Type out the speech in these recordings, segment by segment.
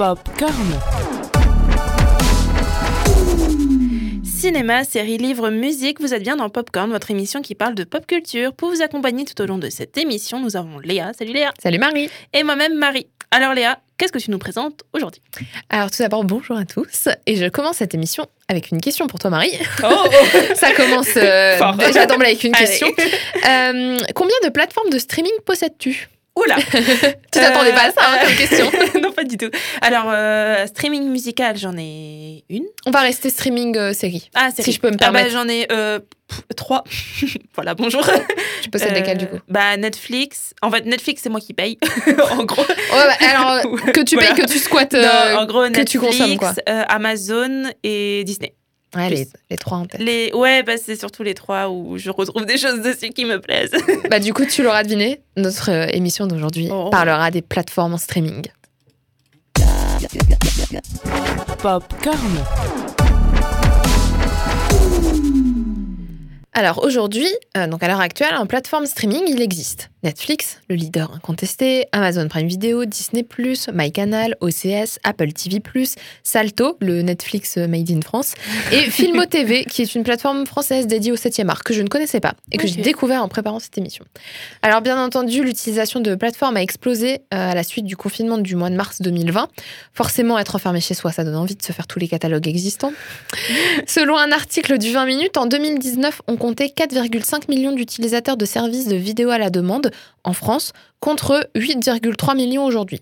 Popcorn. Cinéma, séries, livres, musique, vous êtes bien dans Popcorn, votre émission qui parle de pop culture. Pour vous accompagner tout au long de cette émission, nous avons Léa. Salut Léa. Salut Marie. Et moi-même Marie. Alors Léa, qu'est-ce que tu nous présentes aujourd'hui? Alors tout d'abord, bonjour à tous. Et je commence cette émission avec une question pour toi Marie. Oh, Ça commence euh, déjà d'emblée avec une question. Euh, combien de plateformes de streaming possèdes-tu? Oula Tu t'attendais pas à ça hein, comme question Non, pas du tout. Alors, euh, streaming musical, j'en ai une. On va rester streaming euh, série. Ah, c'est Si je peux me Ah bah, permettre. j'en ai euh, pff, trois. voilà, bonjour. Tu possèdes lesquelles du Euh, coup Bah, Netflix. En fait, Netflix, c'est moi qui paye. en gros. Ouais, bah, Alors, euh, que tu payes, Voilà. que tu squattes. Non, euh, en gros, que Netflix, tu consommes, quoi. euh, Amazon et Disney. Ouais, les, les trois en tête. Les... Ouais, bah, c'est surtout les trois où je retrouve des choses dessus qui me plaisent. Bah, du coup, tu l'auras deviné, notre euh, émission d'aujourd'hui Oh. parlera des plateformes en streaming. Popcorn. Alors aujourd'hui, euh, donc à l'heure actuelle, en plateforme streaming, il existe Netflix, le leader incontesté, Amazon Prime Video, Disney+, MyCanal, OCS, Apple TV+, Salto, le Netflix made in France, et Filmo TV, qui est une plateforme française dédiée au 7e art que je ne connaissais pas et que j'ai découvert en préparant cette émission. Alors bien entendu, l'utilisation de plateformes a explosé euh, à la suite du confinement du mois de mars 2020. Forcément, être enfermé chez soi, ça donne envie de se faire tous les catalogues existants. Selon un article du 20 minutes, en 2019, on comptait 4,5 millions d'utilisateurs de services de vidéo à la demande en France, contre 8,3 millions aujourd'hui.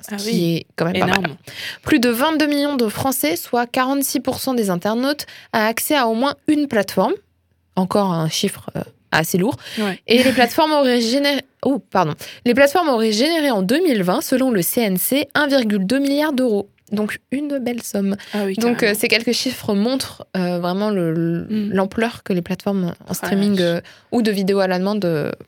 Ce Ah qui oui, est quand même pas mal. Énorme. Plus de 22 millions de Français, soit 46% des internautes, a accès à au moins une plateforme. Encore un chiffre euh, assez lourd. Ouais. Et les plateformes auraient généré... Oh, pardon. Les plateformes auraient généré en 2020, selon le CNC, 1,2 milliard d'euros. Donc une belle somme. Ah oui, Donc euh, ces quelques chiffres montrent euh, vraiment le- Mm. l'ampleur que les plateformes en la streaming euh, ou de vidéo à la demande.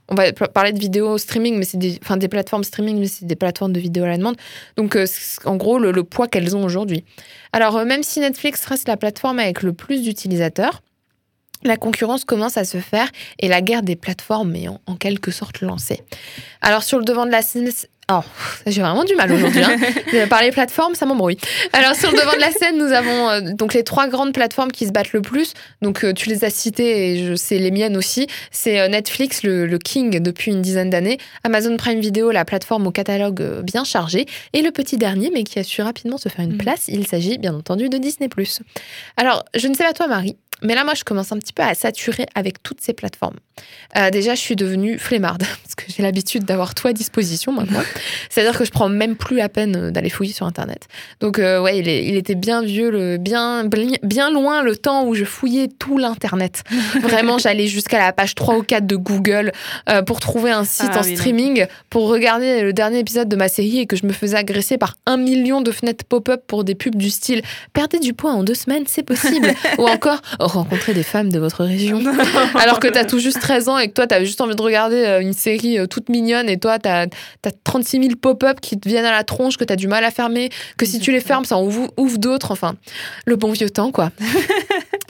on va parler de vidéo streaming, mais c'est des, enfin des plateformes streaming, mais c'est des plateformes de vidéo à la demande. Donc en gros le, le poids qu'elles ont aujourd'hui. Alors même si Netflix reste la plateforme avec le plus d'utilisateurs. La concurrence commence à se faire et la guerre des plateformes est en, en quelque sorte lancée. Alors sur le devant de la scène, oh, j'ai vraiment du mal aujourd'hui. Hein. Euh, Parler plateforme, ça m'embrouille. Alors sur le devant de la scène, nous avons euh, donc les trois grandes plateformes qui se battent le plus. Donc euh, tu les as citées et je sais les miennes aussi. C'est euh, Netflix, le, le king depuis une dizaine d'années, Amazon Prime Video, la plateforme au catalogue bien chargé, et le petit dernier, mais qui a su rapidement se faire une Mhm. place. Il s'agit bien entendu de Disney+. Alors je ne sais pas toi Marie, mais là moi je commence un petit peu à saturer avec toutes ces plateformes. Euh, déjà je suis devenue flemmarde parce que j'ai l'habitude d'avoir tout à disposition maintenant. C'est-à-dire que je prends même plus la peine euh, d'aller fouiller sur Internet. Donc euh, ouais, il, est- il était bien vieux, le, bien, bien loin le temps où je fouillais tout l'Internet. Vraiment, j'allais jusqu'à la page 3 ou 4 de Google euh, pour trouver un site Ah en oui, non. streaming pour regarder le dernier épisode de ma série et que je me faisais agresser par un million de fenêtres pop-up pour des pubs du style « Perdez du poids en deux semaines, c'est possible !» ou encore « Rencontrez des femmes de votre région !» Alors que t'as tout juste 13 ans et que toi, t'as juste envie de regarder euh, une série euh, toute mignonne et toi, t'as as 36 000 pop-up qui te viennent à la tronche, que t'as du mal à fermer, que si tu les fermes, ça en ouvre, ouvre d'autres. Enfin, le bon vieux temps, quoi.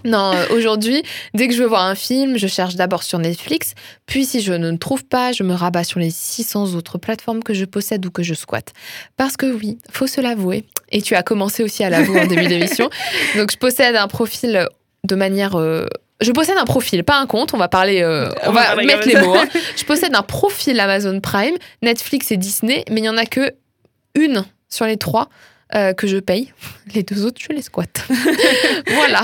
Non, euh, aujourd'hui, dès que je veux voir un film, je cherche d'abord sur Netflix, puis si je ne trouve pas, je me rabats sur les 600 autres plateformes que je possède ou que je squatte. Parce que oui, faut se l'avouer, et tu as commencé aussi à l'avouer en début d'émission, donc je possède un profil de manière... euh, je possède un profil, pas un compte, on va parler, euh, on, va mettre les mots. hein. Je possède un profil Amazon Prime, Netflix et Disney, mais il n'y en a que une sur les trois euh, que je paye. Les deux autres, je les squatte. voilà.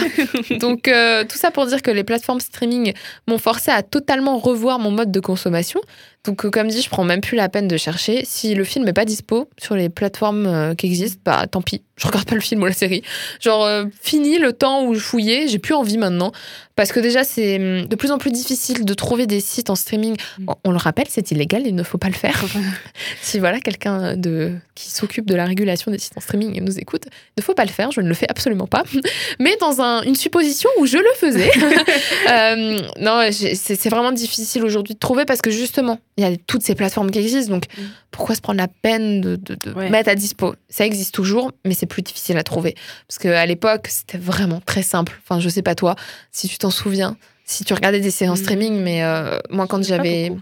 Donc, euh, tout ça pour dire que les plateformes streaming m'ont forcé à totalement revoir mon mode de consommation. Donc, euh, comme dit, je prends même plus la peine de chercher. Si le film n'est pas dispo sur les plateformes euh, qui existent, bah tant pis, je regarde pas le film ou la série. Genre, euh, fini le temps où je fouillais, j'ai plus envie maintenant. Parce que déjà, c'est hum, de plus en plus difficile de trouver des sites en streaming. Mm. On, on le rappelle, c'est illégal, il ne faut pas le faire. si voilà, quelqu'un de, qui s'occupe de la régulation des sites en streaming nous écoute, il ne faut pas le faire, je ne le fais absolument pas. Mais dans un- une supposition où je le faisais, euh, non, c'est vraiment difficile aujourd'hui de trouver parce que justement, il y a toutes ces plateformes qui existent. Donc, Mm. pourquoi se prendre la peine de, de- de Ouais. mettre à dispo? Ça existe toujours, mais c'est plus difficile à trouver. Parce qu'à l'époque, c'était vraiment très simple. Enfin, je sais pas toi, si tu t'en souviens, si tu regardais des séries en Mm. streaming, mais euh, moi, quand j'avais.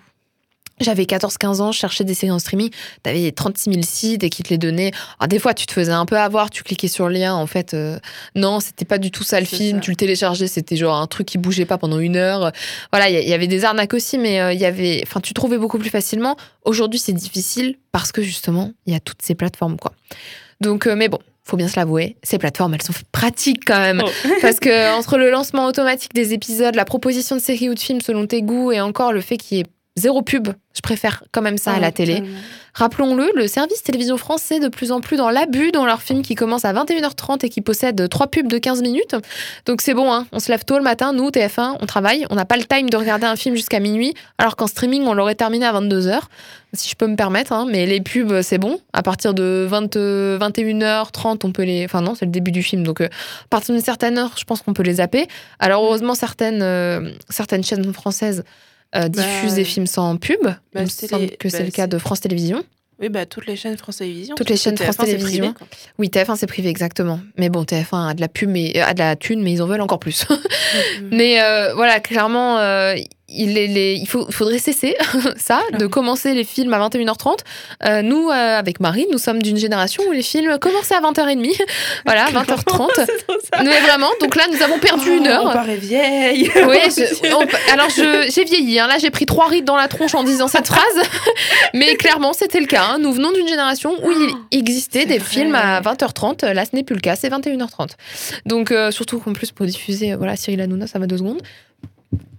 J'avais 14-15 ans, je cherchais des séries en streaming. T'avais 36 000 sites et qui te les donnaient. Alors, des fois, tu te faisais un peu avoir, tu cliquais sur le lien. En fait, euh, non, c'était pas du tout ça le film. ça. Tu le téléchargeais, c'était genre un truc qui bougeait pas pendant une heure. Voilà, il y, a- il y avait des arnaques aussi, mais euh, il y avait. Enfin, tu trouvais beaucoup plus facilement. Aujourd'hui, c'est difficile parce que justement, il y a toutes ces plateformes, quoi. Donc, euh, mais bon. Faut bien se l'avouer, ces plateformes, elles sont pratiques quand même. Oh. Parce que entre le lancement automatique des épisodes, la proposition de séries ou de films selon tes goûts et encore le fait qu'il y ait zéro pub, je préfère quand même ça à la Oh, télé. Rappelons-le, le service télévision français de plus en plus dans l'abus dans leurs films qui commencent à 21h30 et qui possèdent trois pubs de 15 minutes. Donc c'est bon, hein, on se lève tôt le matin, nous, TF1, on travaille, on n'a pas le time de regarder un film jusqu'à minuit, alors qu'en streaming, on l'aurait terminé à 22h, si je peux me permettre. hein, mais les pubs, c'est bon. À partir de 20, euh, 21h30, on peut les... Enfin non, c'est le début du film, donc euh, à partir d'une certaine heure, je pense qu'on peut les zapper. Alors heureusement, certaines, euh, certaines chaînes françaises euh, diffusent Bah, des films sans pub. Il me c'est semble que c'est bah, le cas de France Télévisions. Oui, bah, toutes les chaînes France Télévisions. Toutes les chaînes France TF1, c'est Télévisions. privé. Oui, TF1 c'est privé exactement. Mais bon, TF1 a de la pub, mais euh, a de la thune, mais ils en veulent encore plus. Mm. mais euh, voilà, clairement, euh, il, est les- il faut, faudrait cesser ça, de commencer les films à 21h30. Euh, nous, euh, avec Marie, nous sommes d'une génération où les films commençaient à 20h30. voilà, 20h30. C'est trop ça. mais vraiment, donc là, nous avons perdu Oh, une On heure. paraît vieille. Oui, je- on- alors je- j'ai vieilli. hein. Là, j'ai pris trois rides dans la tronche en disant cette phrase. Mais clairement, c'était le cas. hein. Nous venons d'une génération où il existait c'est des vrai. films à 20h30. Là, ce n'est plus le cas. C'est 21h30. Donc, euh, surtout qu'en plus, pour diffuser, euh, voilà, Cyril Hanouna, ça va deux secondes.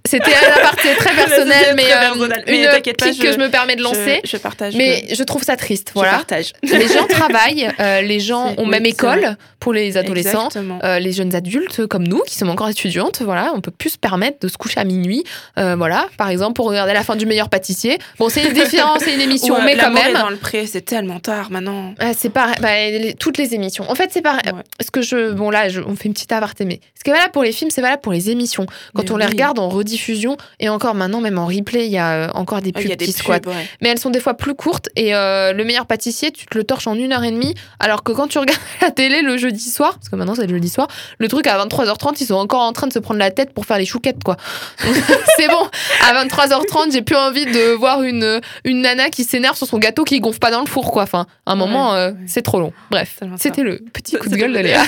C'était un aparté très personnel, C'était mais, très euh, personnel. Mais une t'inquiète pas, pique que je- je me permets de lancer. Je, je partage. Mais je trouve ça triste. je Voilà. partage. Les gens travaillent, euh, les gens ont oui, même école pour les adolescents. Euh, les jeunes adultes comme nous, qui sommes encore étudiantes, voilà, on peut plus se permettre de se coucher à minuit. Euh, voilà, par exemple, pour regarder la fin du meilleur pâtissier. Bon, c'est différent, c'est une émission, Ouais, mais quand L'amour est même. dans le pré, c'est tellement tard maintenant. Ah, c'est pareil, bah, les- toutes les émissions. En fait, c'est pareil. Ouais. Ce que je, bon là, je- on fait une petite aparté, mais ce qui est valable pour les films, c'est valable pour les émissions. Quand Mais on les regarde en et encore maintenant, même en replay, il y a euh, encore des Ah, pubs Il y a des qui squattent. ouais. Mais elles sont des fois plus courtes et euh, le meilleur pâtissier, tu te le torches en une heure et demie, alors que quand tu regardes la télé le jeudi soir, parce que maintenant c'est le jeudi soir, le truc à 23h30, ils sont encore en train de se prendre la tête pour faire les chouquettes, quoi. C'est bon, à 23h30, j'ai plus envie de voir une, une nana qui s'énerve sur son gâteau qui gonfle pas dans le four, quoi. Enfin, à un Ouais, moment, euh, ouais. c'est trop long. Bref, c'était le petit coup de gueule de Léa.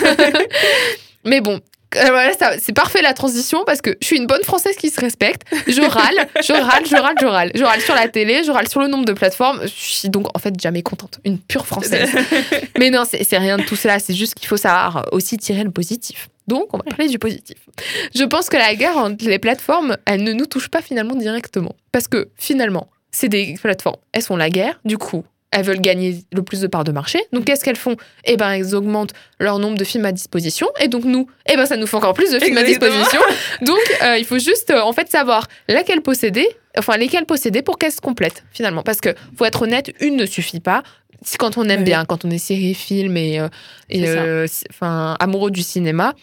Mais bon. Euh, voilà, c'est parfait la transition parce que je suis une bonne française qui se respecte. Je râle, je râle, je râle, je râle. Je râle sur la télé, je râle sur le nombre de plateformes. Je suis donc en fait jamais contente. Une pure française. Mais non, c'est c'est rien de tout cela. C'est juste qu'il faut savoir aussi tirer le positif. Donc, on va parler du positif. Je pense que la guerre entre les plateformes, elle ne nous touche pas finalement directement. Parce que finalement, c'est des plateformes. Elles sont la guerre. Du coup, elles veulent gagner le plus de parts de marché. Donc, qu'est-ce qu'elles font? Eh ben, elles augmentent leur nombre de films à disposition. Et donc, nous, eh ben, ça nous fait encore plus de films à disposition. Donc, euh, il faut juste, euh, en fait, savoir laquelle posséder, enfin, lesquelles posséder pour qu'elles se complètent, finalement. Parce que, faut être honnête, une ne suffit pas. Si quand on aime Oui. bien, quand on est série, film et, euh, C'est euh, amoureux du cinéma,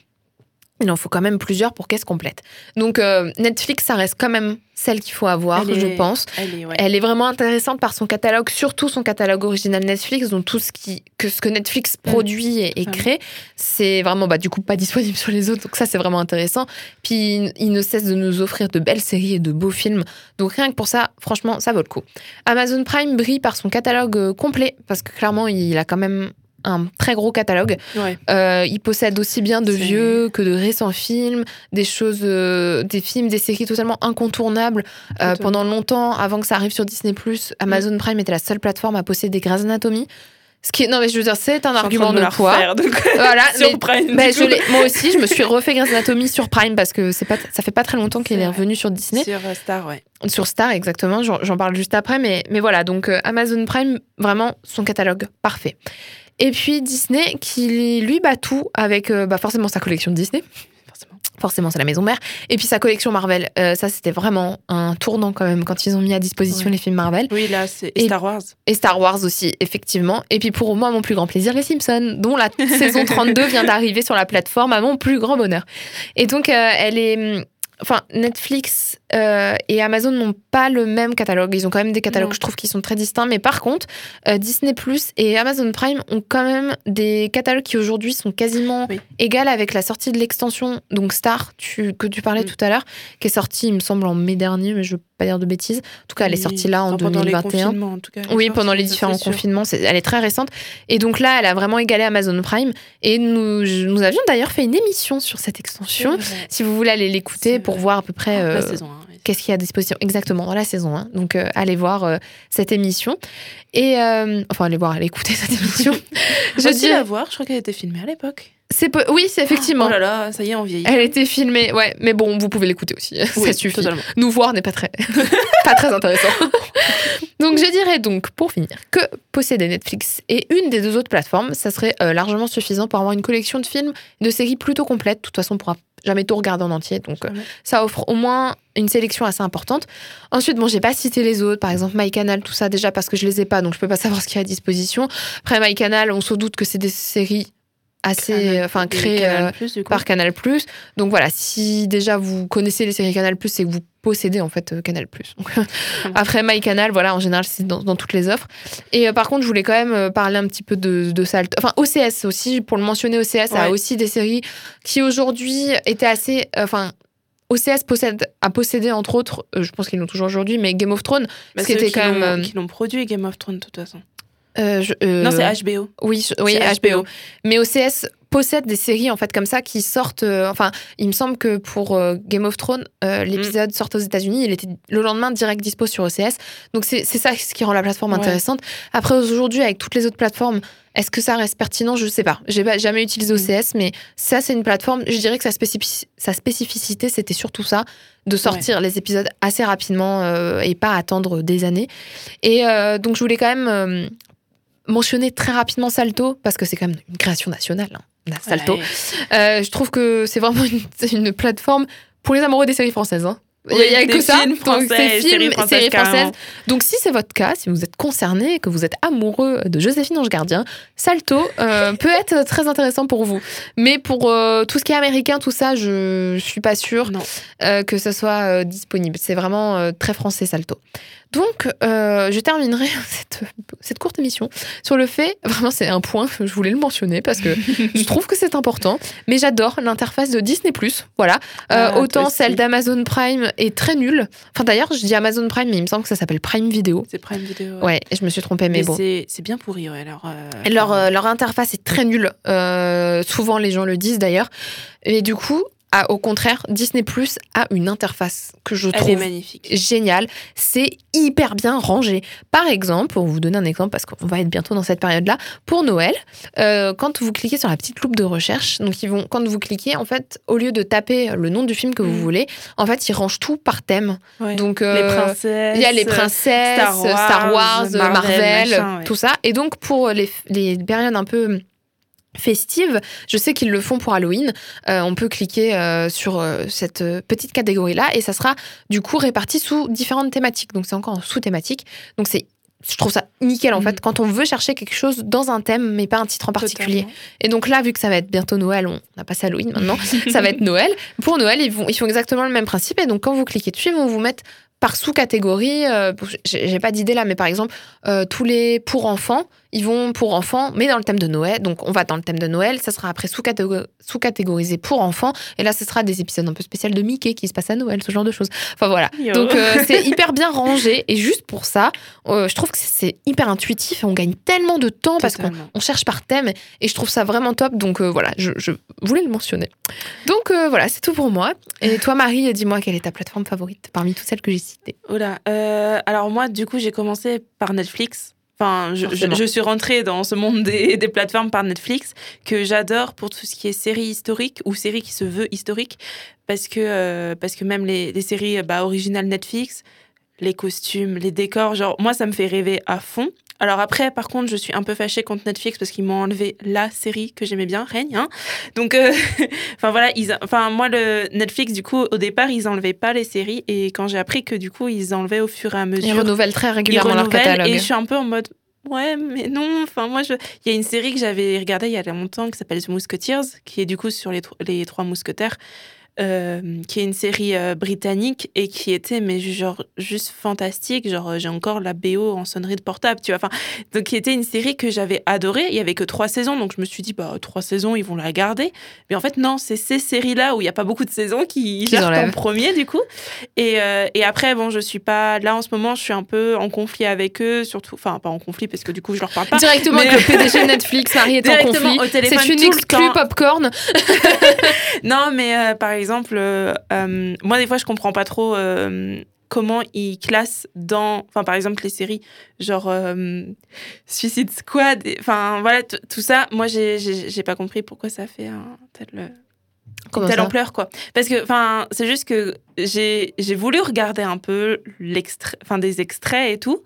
il en faut quand même plusieurs pour qu'elles se complètent. Donc, euh, Netflix, ça reste quand même celle qu'il faut avoir, Elle je est- pense. Elle est, ouais. Elle est vraiment intéressante par son catalogue, surtout son catalogue original Netflix, dont tout ce qui que ce que Netflix produit et, et Vraiment. crée, c'est vraiment bah du coup pas disponible sur les autres. Donc ça c'est vraiment intéressant. Puis il, il ne cesse de nous offrir de belles séries et de beaux films. Donc rien que pour ça, franchement, ça vaut le coup. Amazon Prime brille par son catalogue euh, complet parce que clairement il a quand même un très gros catalogue. Ouais. Euh, il possède aussi bien de vieux que de récents films, des choses, euh, des films, des séries totalement incontournables. Euh, pendant longtemps, avant que ça arrive sur Disney+, Amazon Prime était la seule plateforme à posséder Grey's Anatomy. Ce qui est, non mais je veux dire, c'est un Je argument de, la poids. donc, Voilà, sur mais- Prime, bah, je l'ai- moi aussi, je me suis refait Grey's Anatomy sur Prime parce que c'est pas, ça fait pas très longtemps qu'il est revenu sur Disney. Sur Star, ouais. Sur Star, exactement. J'en j'en parle juste après. Mais, mais voilà, donc euh, Amazon Prime, vraiment son catalogue parfait. Et puis Disney, qui lui bat tout avec euh, bah, forcément sa collection de Disney. Forcément. Forcément, c'est la maison mère. Et puis sa collection Marvel. Euh, ça, c'était vraiment un tournant quand même quand ils ont mis à disposition Ouais. les films Marvel. Oui, là, c'est Et- Star Wars. Et Star Wars aussi, effectivement. Et puis pour moi, mon plus grand plaisir, les Simpsons, dont la saison 32 vient d'arriver sur la plateforme à mon plus grand bonheur. Et donc, euh, elle est. hum, Enfin, Netflix euh, et Amazon n'ont pas le même catalogue. Ils ont quand même des catalogues, Non. je trouve, qui sont très distincts. Mais par contre, euh, Disney Plus et Amazon Prime ont quand même des catalogues qui aujourd'hui sont quasiment Oui. égales avec la sortie de l'extension, donc Star, tu- que tu parlais Mm. tout à l'heure, qui est sortie, il me semble, en mai dernier, mais je veux pas dire de bêtises. En tout cas, elle est sortie là en Enfin, pendant les 2021. confinements, en tout cas. Oui, pendant les différents confinements, elle est très récente. Et donc là, elle a vraiment égalé Amazon Prime. Et nous, je- nous avions d'ailleurs fait une émission sur cette extension. Si vous voulez aller l'écouter pour voir à peu près La euh, saison 1. Qu'est-ce qu'il y a à disposition exactement dans la saison 1. Donc euh, allez voir euh, cette émission. Et euh, enfin, allez voir, allez écouter cette émission. je dis la voir, je crois qu'elle était filmée à l'époque. c'est peu- oui, c'est effectivement. Oh là là, ça y est, on vieillit. Elle était filmée, ouais, mais bon, vous pouvez l'écouter aussi, ça suffit. totalement. Nous voir n'est pas très, pas très intéressant. donc je dirais donc, pour finir, que posséder Netflix et une des deux autres plateformes, ça serait euh, largement suffisant pour avoir une collection de films de séries plutôt complète. De toute façon, on pourra jamais tout regarder en entier, donc euh, ça offre au moins une sélection assez importante. Ensuite, bon, j'ai pas cité les autres, par exemple MyCanal, tout ça déjà parce que je les ai pas, donc je peux pas savoir ce qu'il y a à disposition. Après MyCanal, on se doute que c'est des séries assez, enfin créées Canal+, euh, par Canal+. Donc voilà, si déjà vous connaissez les séries Canal+, c'est que vous possédez en fait euh, Canal+. Donc, après MyCanal, voilà, en général, c'est dans, dans toutes les offres. Et euh, par contre, je voulais quand même euh, parler un petit peu de, de ça. Enfin, OCS aussi, pour le mentionner, OCS a aussi des séries qui aujourd'hui étaient assez... Enfin, OCS possède, a possédé entre autres, euh, je pense qu'ils l'ont toujours aujourd'hui, mais Game of Thrones, Bah, ce qui était qui quand même... Qui l'ont produit Game of Thrones, de toute façon. euh, je- euh, Non, c'est HBO. Oui, je- oui, HBO. Mais OCS possède des séries en fait comme ça qui sortent. euh, enfin, il me semble que pour euh, Game of Thrones, euh, Mm. l'épisode sort aux États-Unis, il était le lendemain direct dispo sur OCS. Donc c'est ça ce qui rend la plateforme Ouais. intéressante. Après aujourd'hui, avec toutes les autres plateformes, est-ce que ça reste pertinent? Je sais pas. J'ai pas- jamais utilisé Mm. OCS, mais ça c'est une plateforme. Je dirais que sa, spécifici- sa spécificité, c'était surtout ça, de sortir les épisodes assez rapidement et pas attendre des années. Et donc je voulais quand même mentionner très rapidement Salto parce que c'est quand même une création nationale. hein, Salto. Ouais. Euh, je trouve que c'est vraiment une plateforme pour les amoureux des séries françaises. hein. Il y a- il y a Oui, que ça. Donc, c'est films, séries françaises. Donc, si c'est votre cas, si vous êtes concerné, que vous êtes amoureux de Joséphine Ange Gardien, Salto euh, peut être très intéressant pour vous. Mais pour euh, tout ce qui est américain, tout ça, je, je suis pas sûre euh, que ce soit disponible. C'est vraiment très français, Salto. Donc, je terminerai cette, cette courte émission sur le fait, vraiment c'est un point, je voulais le mentionner parce que je trouve que c'est important, mais j'adore l'interface de Disney +. Voilà, Ah, autant celle d'Amazon Prime est très nulle. Enfin d'ailleurs, je dis Amazon Prime, mais il me semble que ça s'appelle Prime Video. C'est Prime Video. Ouais, je me suis trompée, mais, Mais, bon. c'est c'est bien pourri, ouais. Alors, euh, Et Leur, euh, leur interface est très nulle. Euh, souvent, les gens le disent d'ailleurs. Et du coup, au contraire, Disney Plus a une interface que je elle est trouve magnifique. génial. C'est hyper bien rangé. Par exemple, pour vous donner un exemple, parce qu'on va être bientôt dans cette période-là, pour Noël, euh, quand vous cliquez sur la petite loupe de recherche, donc ils vont, quand vous cliquez, en fait, au lieu de taper le nom du film que vous Mm. voulez, en fait, ils rangent tout par thème. Ouais. Donc, les euh, princesses. il y a les princesses, Star Wars, Star Wars, Marvel, Marvel, machin, ouais. tout ça. Et donc, pour les, les périodes un peu festives, je sais qu'ils le font pour Halloween. euh, on peut cliquer euh, sur euh, cette petite catégorie-là et ça sera du coup réparti sous différentes thématiques. Donc, c'est encore en sous-thématique. Donc, c'est je trouve ça nickel en Mhm. fait quand on veut chercher quelque chose dans un thème mais pas un titre en particulier. Totalement. Et donc là, vu que ça va être bientôt Noël, on a passé Halloween maintenant, ça va être Noël. Pour Noël, ils, vont, ils font exactement le même principe. Et donc, quand vous cliquez dessus, ils vont vous mettre par sous-catégorie. J'ai pas d'idée là, mais par exemple, tous les pour enfants, ils vont pour enfants, mais dans le thème de Noël. Donc, on va dans le thème de Noël. Ça sera après sous-catégo- sous-catégorisé pour enfants. Et là, ce sera des épisodes un peu spéciaux de Mickey qui se passent à Noël, ce genre de choses. Enfin, voilà. Yo. Donc, euh, c'est hyper bien rangé. Et juste pour ça, euh, je trouve que c'est hyper intuitif et on gagne tellement de temps parce qu'on cherche par thème et je trouve ça vraiment top. Donc euh, voilà, je, je voulais le mentionner. Donc voilà, c'est tout pour moi. Et toi, Marie, dis-moi quelle est ta plateforme favorite parmi toutes celles que j'ai citées? Oula. euh, alors moi, du coup, j'ai commencé par Netflix. Enfin, je, je- je suis rentrée dans ce monde des, des plateformes par Netflix que j'adore pour tout ce qui est séries historiques ou séries qui se veut historiques parce que euh, parce que même les, les séries bah, originales Netflix, les costumes, les décors, genre moi ça me fait rêver à fond. Alors après, par contre, je suis un peu fâchée contre Netflix parce qu'ils m'ont enlevé la série que j'aimais bien, Règne. Hein Donc, euh, enfin voilà, ils, enfin moi le Netflix du coup au départ ils enlevaient pas les séries et quand j'ai appris que du coup ils enlevaient au fur et à mesure Ils renouvellent très ils régulièrement leur catalogue. Et je suis un peu en mode, ouais, mais non. Enfin, moi, je... il y a une série que j'avais regardée il y a longtemps qui s'appelle The Musketeers, qui est du coup sur les, tro- les trois mousquetaires. Euh, qui est une série euh, britannique et qui était mais genre juste fantastique. Genre euh, j'ai encore la BO en sonnerie de portable, tu vois. Enfin, donc qui était une série que j'avais adorée. Il y avait que trois saisons, donc je me suis dit bah trois saisons, ils vont la garder. Mais en fait non, c'est ces séries là où il y a pas beaucoup de saisons qui, Qui en premier du coup. Et, euh, et après bon, je suis pas là en ce moment, je suis un peu en conflit avec eux, surtout. Enfin pas en conflit parce que du coup je leur parle pas. Directement Mais- avec le PDG de Netflix, Marie est en conflit. C'est une exclue popcorn. Non, mais par exemple, euh, euh, moi, des fois, je comprends pas trop euh, comment ils classent dans. Enfin, par exemple, les séries, genre euh, Suicide Squad. Enfin, voilà, tout ça. Moi, j'ai- pas compris pourquoi ça fait un tel. telle ampleur quoi parce que enfin c'est juste que j'ai voulu regarder un peu l'extrait enfin des extraits et tout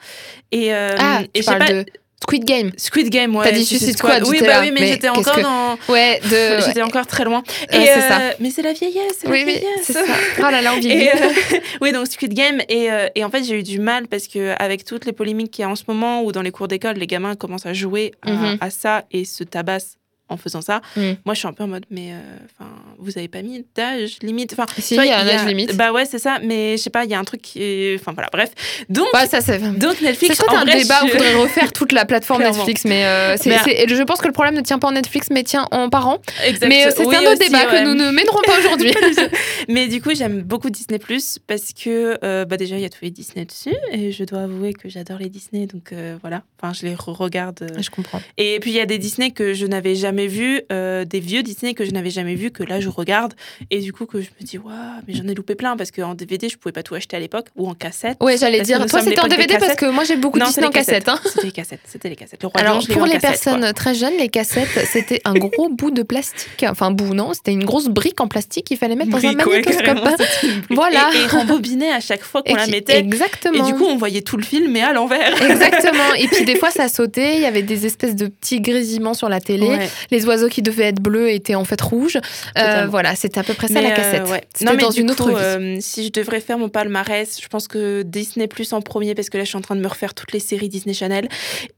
et euh, Ah, et je sais pas de Squid Game. Squid Game ouais T'as dit Suicide Squad, oui bah oui mais, mais j'étais encore que- dans Ouais, de. j'étais encore très loin Ouais, et c'est ça. euh, mais c'est la vieillesse c'est Oui, la vieillesse c'est ça. Oh là là, on vieillit. euh, oui, donc Squid Game. Et, euh, et en fait, j'ai eu du mal parce que avec toutes les polémiques qu'il y a en ce moment, où dans les cours d'école, les gamins commencent à jouer à, Mhm. à ça et se tabassent en faisant ça. Mhm. Moi, je suis un peu en mode, mais euh, enfin, vous avez pas mis d'âge limite. Enfin, Si, il y a un âge limite. Bah ouais, c'est ça. Mais je sais pas, il y a un truc qui. Enfin voilà, bref. Donc, Bah, ça, c'est. donc Netflix. C'est un vrai, débat où je- il faudrait refaire toute la plateforme Clairement. Netflix, mais, euh, c'est- Mais- je pense que le problème ne tient pas en Netflix, mais tient en parents. Exact. Mais euh, c'est Oui, un autre aussi, débat ouais. que nous ne mènerons pas aujourd'hui. Mais du coup, j'aime beaucoup Disney Plus parce que euh, bah déjà, il y a tous les Disney dessus et je dois avouer que j'adore les Disney. Donc voilà, enfin, je les re-regarde. euh, je comprends. Et puis il y a des Disney que je n'avais jamais vus, euh, des vieux Disney que je n'avais jamais vus, que là je regarde. Et du coup, que je me dis, waouh, mais j'en ai loupé plein parce qu'en DVD, je pouvais pas tout acheter à l'époque ou en cassette. Ouais, j'allais dire. Toi, c'était en DVD parce que moi, j'ai beaucoup de Disney en cassette. hein. C'était les cassettes, c'était les cassettes. Le roi Alors, Lion, pour les cassette, quoi. personnes très jeunes, les cassettes, c'était un gros bout de plastique. Enfin, bout, non, c'était une grosse brique en plastique qu'il fallait mettre dans un Brique, ouais, magnétoscope. brique. Voilà. Et, et rembobiner à chaque fois qu'on la mettait. Exactement. Et du coup, on voyait tout le film, mais à l'envers. Exactement. Et puis des fois, ça sautait. Il y avait des espèces de petits grésillements sur la télé. Ouais. Les oiseaux qui devaient être bleus étaient en fait rouges. Euh, voilà, c'était à peu près ça la euh, cassette. ouais. C'était Non, mais dans une coup, autre vie. euh, si je devrais faire mon palmarès, je pense que Disney Plus en premier parce que là je suis en train de me refaire toutes les séries Disney Channel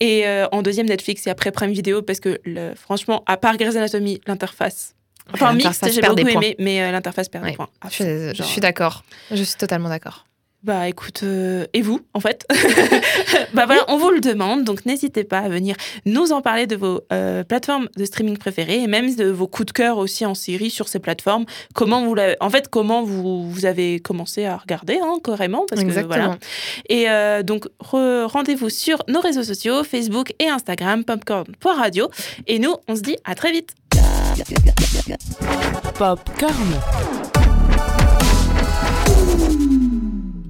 et en deuxième Netflix et après Prime Video parce que le- franchement, à part Grey's Anatomy, l'interface. Enfin mixte, j'ai beaucoup aimé, mais euh, l'interface perd Ouais. des points. à Je suis d'accord. Je suis totalement d'accord. Bah écoute, euh, et vous en fait? Bah voilà, on vous le demande, donc n'hésitez pas à venir nous en parler de vos euh, plateformes de streaming préférées et même de vos coups de cœur aussi en série sur ces plateformes. Comment vous l'avez, en fait, comment vous, vous avez commencé à regarder hein, carrément parce que Exactement. voilà. Et euh, donc re- rendez-vous sur nos réseaux sociaux, Facebook et Instagram, popcorn.radio. Et nous, on se dit à très vite. Popcorn.